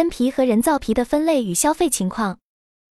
真皮和人造皮的分类与消费情况。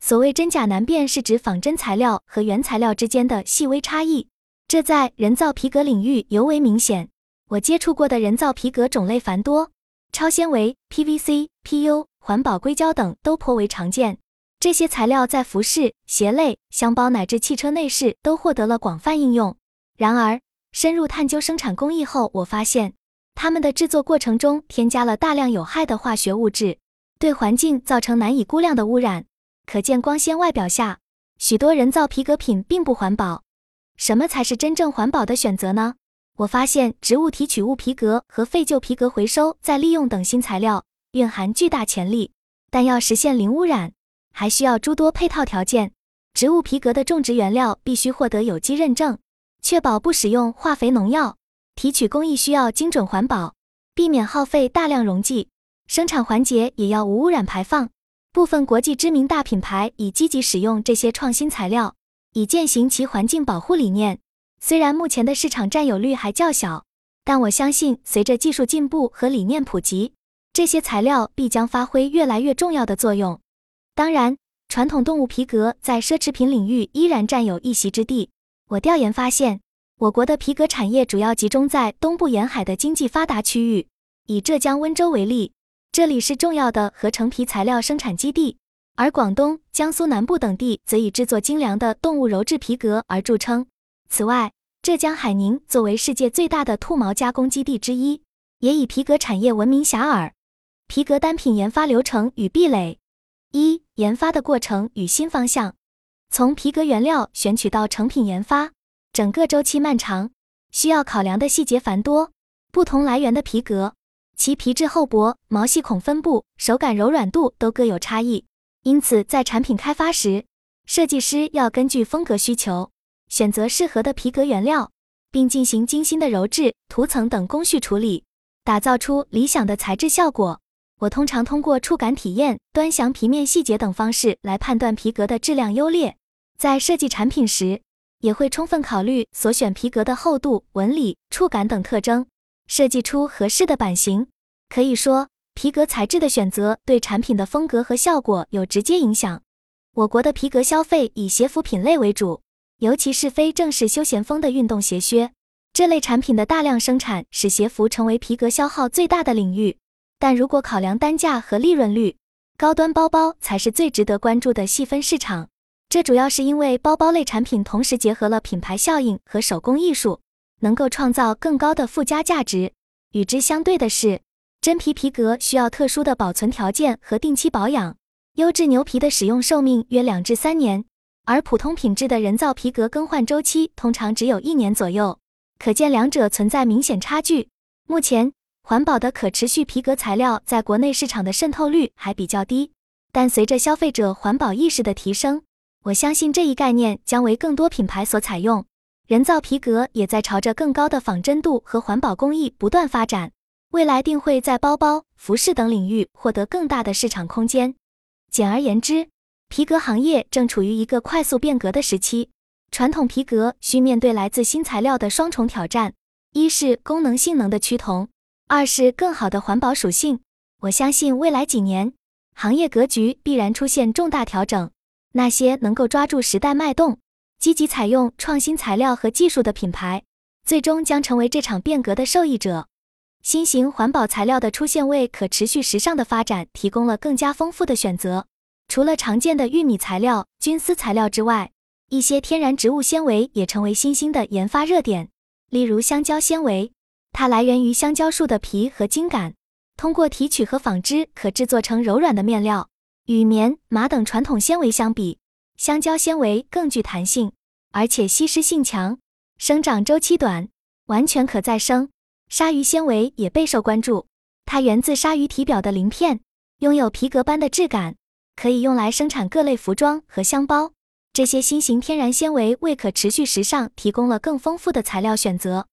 所谓真假难辨，是指仿真材料和原材料之间的细微差异，这在人造皮革领域尤为明显。我接触过的人造皮革种类繁多，超纤维、PVC、PU、环保硅胶等都颇为常见。这些材料在服饰、鞋类、箱包乃至汽车内饰都获得了广泛应用。然而，深入探究生产工艺后，我发现它们的制作过程中添加了大量有害的化学物质，对环境造成难以估量的污染。可见，光鲜外表下，许多人造皮革品并不环保。什么才是真正环保的选择呢？我发现，植物提取物皮革和废旧皮革回收再利用等新材料蕴含巨大潜力，但要实现零污染，还需要诸多配套条件。植物皮革的种植原料必须获得有机认证，确保不使用化肥农药；提取工艺需要精准环保，避免耗费大量溶剂；生产环节也要无污染排放。部分国际知名大品牌已积极使用这些创新材料，以践行其环境保护理念。虽然目前的市场占有率还较小，但我相信随着技术进步和理念普及，这些材料必将发挥越来越重要的作用。当然，传统动物皮革在奢侈品领域依然占有一席之地。我调研发现，我国的皮革产业主要集中在东部沿海的经济发达区域。以浙江温州为例，这里是重要的合成皮材料生产基地，而广东、江苏南部等地则以制作精良的动物鞣制皮革而著称。此外，浙江海宁作为世界最大的兔毛加工基地之一，也以皮革产业闻名遐迩。皮革单品研发流程与壁垒：一、研发的过程与新方向。从皮革原料选取到成品研发，整个周期漫长，需要考量的细节繁多。不同来源的皮革，其皮质厚薄、毛细孔分布、手感柔软度都各有差异，因此在产品开发时，设计师要根据风格需求。选择适合的皮革原料，并进行精心的鞣制、涂层等工序处理，打造出理想的材质效果。我通常通过触感体验、端详皮面细节等方式来判断皮革的质量优劣。在设计产品时，也会充分考虑所选皮革的厚度、纹理、触感等特征，设计出合适的版型。可以说，皮革材质的选择对产品的风格和效果有直接影响。我国的皮革消费以鞋服品类为主。尤其是非正式休闲风的运动鞋靴这类产品的大量生产，使鞋服成为皮革消耗最大的领域。但如果考量单价和利润率，高端包包才是最值得关注的细分市场。这主要是因为包包类产品同时结合了品牌效应和手工艺术，能够创造更高的附加价值。与之相对的是，真皮皮革需要特殊的保存条件和定期保养，优质牛皮的使用寿命约两至三年。而普通品质的人造皮革更换周期通常只有一年左右，可见两者存在明显差距。目前，环保的可持续皮革材料在国内市场的渗透率还比较低，但随着消费者环保意识的提升，我相信这一概念将为更多品牌所采用。人造皮革也在朝着更高的仿真度和环保工艺不断发展，未来定会在包包、服饰等领域获得更大的市场空间。简而言之。皮革行业正处于一个快速变革的时期，传统皮革需面对来自新材料的双重挑战：一是功能性能的趋同，二是更好的环保属性。我相信未来几年，行业格局必然出现重大调整。那些能够抓住时代脉动、积极采用创新材料和技术的品牌，最终将成为这场变革的受益者。新型环保材料的出现，为可持续时尚的发展提供了更加丰富的选择。除了常见的玉米材料、菌丝材料之外，一些天然植物纤维也成为新兴的研发热点。例如香蕉纤维，它来源于香蕉树的皮和茎秆，通过提取和纺织可制作成柔软的面料。与棉、麻等传统纤维相比，香蕉纤维更具弹性，而且吸湿性强，生长周期短，完全可再生。鲨鱼纤维也备受关注，它源自鲨鱼体表的鳞片，拥有皮革般的质感。可以用来生产各类服装和箱包，这些新型天然纤维为可持续时尚提供了更丰富的材料选择。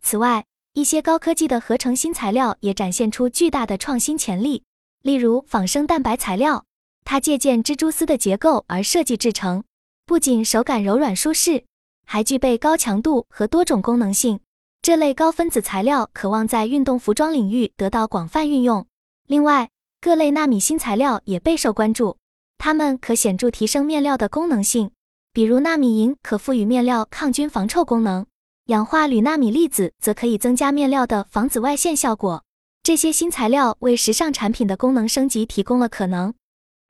此外，一些高科技的合成新材料也展现出巨大的创新潜力，例如仿生蛋白材料，它借鉴蜘蛛丝的结构而设计制成，不仅手感柔软舒适，还具备高强度和多种功能性。这类高分子材料渴望在运动服装领域得到广泛运用。另外，各类纳米新材料也备受关注，它们可显著提升面料的功能性。比如纳米银可赋予面料抗菌防臭功能，氧化铝纳米粒子则可以增加面料的防紫外线效果。这些新材料为时尚产品的功能升级提供了可能。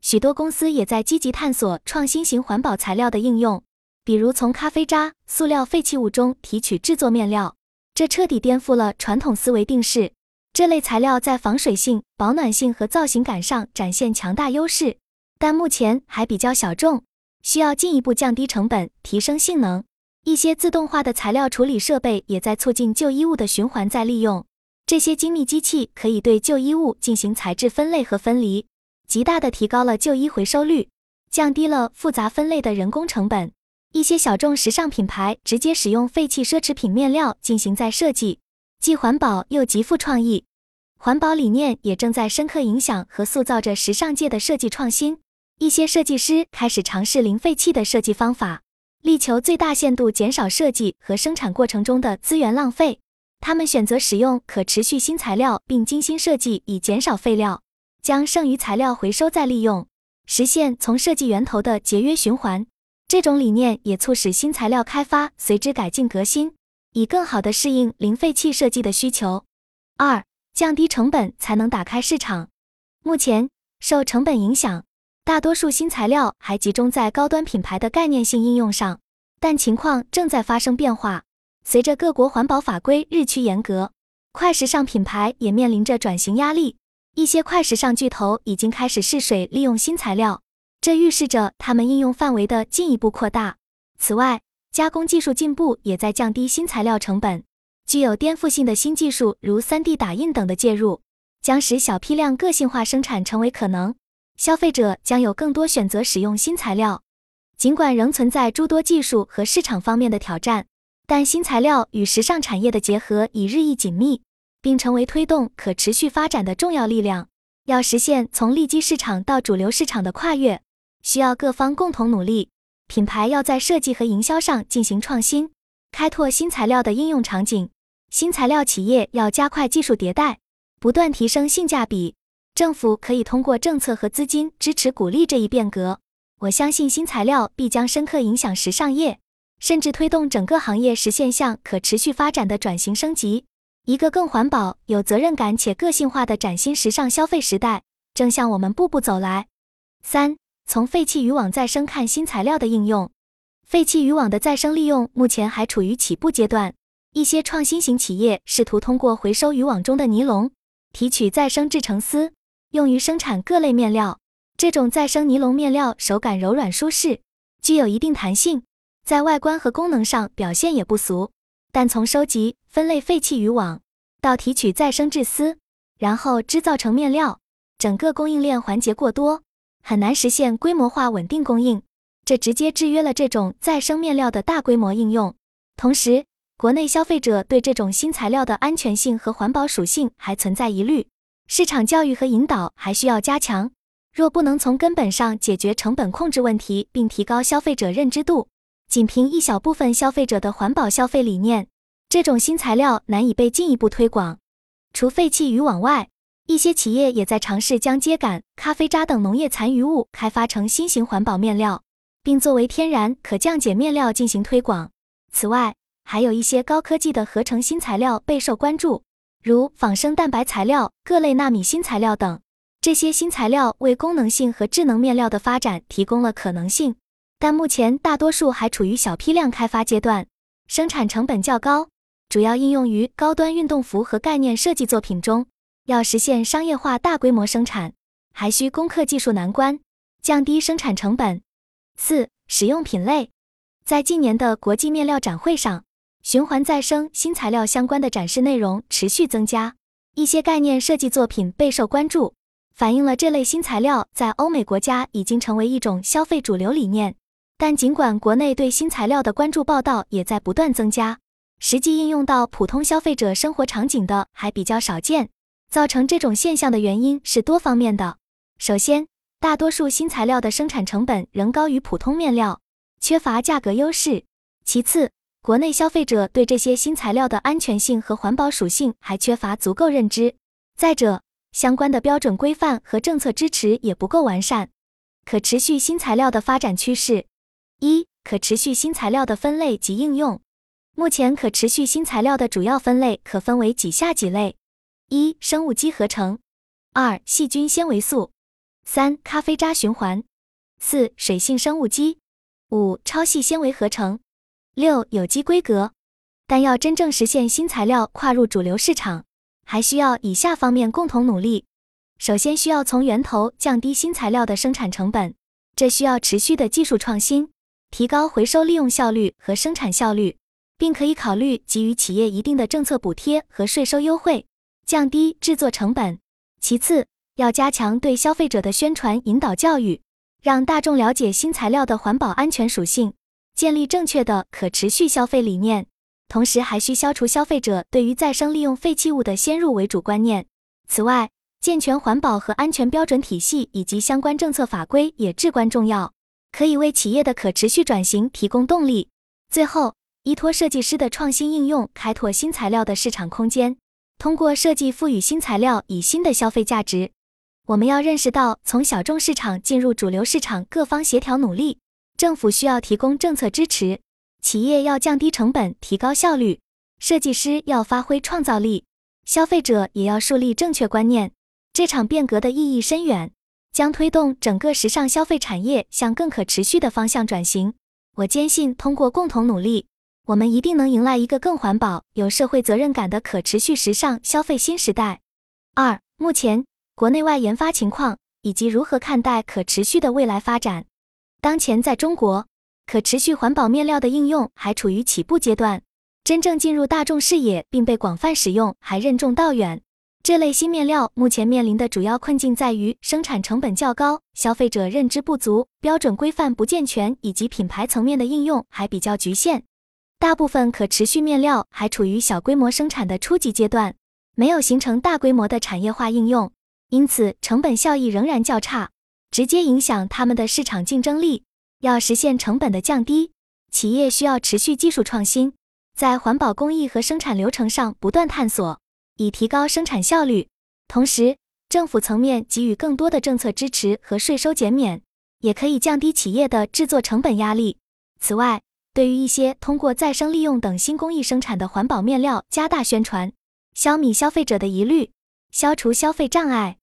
许多公司也在积极探索创新型环保材料的应用，比如从咖啡渣、塑料废弃物中提取制作面料，这彻底颠覆了传统思维定式。这类材料在防水性、保暖性和造型感上展现强大优势，但目前还比较小众。需要进一步降低成本，提升性能。一些自动化的材料处理设备也在促进旧衣物的循环再利用。这些精密机器可以对旧衣物进行材质分类和分离，极大的提高了旧衣回收率，降低了复杂分类的人工成本。一些小众时尚品牌直接使用废弃奢侈品面料进行再设计，既环保又极富创意。环保理念也正在深刻影响和塑造着时尚界的设计创新。一些设计师开始尝试零废弃的设计方法，力求最大限度减少设计和生产过程中的资源浪费。他们选择使用可持续新材料，并精心设计以减少废料，将剩余材料回收再利用，实现从设计源头的节约循环。这种理念也促使新材料开发随之改进革新，以更好地适应零废弃设计的需求。二、降低成本才能打开市场。目前受成本影响。大多数新材料还集中在高端品牌的概念性应用上，但情况正在发生变化。随着各国环保法规日趋严格，快时尚品牌也面临着转型压力。一些快时尚巨头已经开始试水利用新材料，这预示着他们应用范围的进一步扩大。此外，加工技术进步也在降低新材料成本。具有颠覆性的新技术，如 3D 打印等的介入，将使小批量个性化生产成为可能。消费者将有更多选择使用新材料，尽管仍存在诸多技术和市场方面的挑战，但新材料与时尚产业的结合已日益紧密，并成为推动可持续发展的重要力量。要实现从利基市场到主流市场的跨越，需要各方共同努力。品牌要在设计和营销上进行创新，开拓新材料的应用场景；新材料企业要加快技术迭代，不断提升性价比。政府可以通过政策和资金支持鼓励这一变革。我相信新材料必将深刻影响时尚业，甚至推动整个行业实现向可持续发展的转型升级。一个更环保、有责任感且个性化的崭新时尚消费时代正向我们步步走来。三、从废弃渔网再生看新材料的应用。废弃渔网的再生利用目前还处于起步阶段。一些创新型企业试图通过回收渔网中的尼龙，提取再生制成丝。用于生产各类面料，这种再生尼龙面料手感柔软舒适，具有一定弹性，在外观和功能上表现也不俗。但从收集、分类废弃渔网到提取再生制丝，然后织造成面料，整个供应链环节过多，很难实现规模化稳定供应，这直接制约了这种再生面料的大规模应用。同时，国内消费者对这种新材料的安全性和环保属性还存在疑虑。市场教育和引导还需要加强。若不能从根本上解决成本控制问题，并提高消费者认知度，仅凭一小部分消费者的环保消费理念，这种新材料难以被进一步推广。除废弃渔网外，一些企业也在尝试将秸秆、咖啡渣等农业残余物开发成新型环保面料，并作为天然可降解面料进行推广。此外，还有一些高科技的合成新材料备受关注。如仿生蛋白材料、各类纳米新材料等，这些新材料为功能性和智能面料的发展提供了可能性，但目前大多数还处于小批量开发阶段，生产成本较高，主要应用于高端运动服和概念设计作品中。要实现商业化大规模生产，还需攻克技术难关，降低生产成本。四、使用品类，在近年的国际面料展会上。循环再生新材料相关的展示内容持续增加，一些概念设计作品备受关注，反映了这类新材料在欧美国家已经成为一种消费主流理念。但尽管国内对新材料的关注报道也在不断增加，实际应用到普通消费者生活场景的还比较少见。造成这种现象的原因是多方面的。首先，大多数新材料的生产成本仍高于普通面料，缺乏价格优势。其次，国内消费者对这些新材料的安全性和环保属性还缺乏足够认知。再者，相关的标准规范和政策支持也不够完善。可持续新材料的发展趋势：一、可持续新材料的分类及应用。目前，可持续新材料的主要分类可分为几下几类：一、生物基合成；二、细菌纤维素；三、咖啡渣循环；四、水性生物基；五、超细纤维合成；六、有机规格。但要真正实现新材料跨入主流市场，还需要以下方面共同努力。首先，需要从源头降低新材料的生产成本，这需要持续的技术创新，提高回收利用效率和生产效率，并可以考虑给予企业一定的政策补贴和税收优惠，降低制作成本。其次，要加强对消费者的宣传引导教育，让大众了解新材料的环保安全属性，建立正确的可持续消费理念。同时，还需消除消费者对于再生利用废弃物的先入为主观念。此外，健全环保和安全标准体系以及相关政策法规也至关重要，可以为企业的可持续转型提供动力。最后，依托设计师的创新应用，开拓新材料的市场空间。通过设计赋予新材料以新的消费价值。我们要认识到，从小众市场进入主流市场，各方协调努力。政府需要提供政策支持。企业要降低成本、提高效率，设计师要发挥创造力，消费者也要树立正确观念。这场变革的意义深远，将推动整个时尚消费产业向更可持续的方向转型。我坚信，通过共同努力，我们一定能迎来一个更环保、有社会责任感的可持续时尚消费新时代。二、目前国内外研发情况以及如何看待可持续的未来发展。当前，在中国。可持续环保面料的应用还处于起步阶段，真正进入大众视野并被广泛使用还任重道远。这类新面料目前面临的主要困境在于生产成本较高、消费者认知不足、标准规范不健全，以及品牌层面的应用还比较局限。大部分可持续面料还处于小规模生产的初级阶段，没有形成大规模的产业化应用，因此成本效益仍然较差，直接影响他们的市场竞争力。要实现成本的降低，企业需要持续技术创新，在环保工艺和生产流程上不断探索，以提高生产效率。同时，政府层面给予更多的政策支持和税收减免，也可以降低企业的制作成本压力。此外，对于一些通过再生利用等新工艺生产的环保面料，加大宣传，消弭消费者的疑虑，消除消费障碍。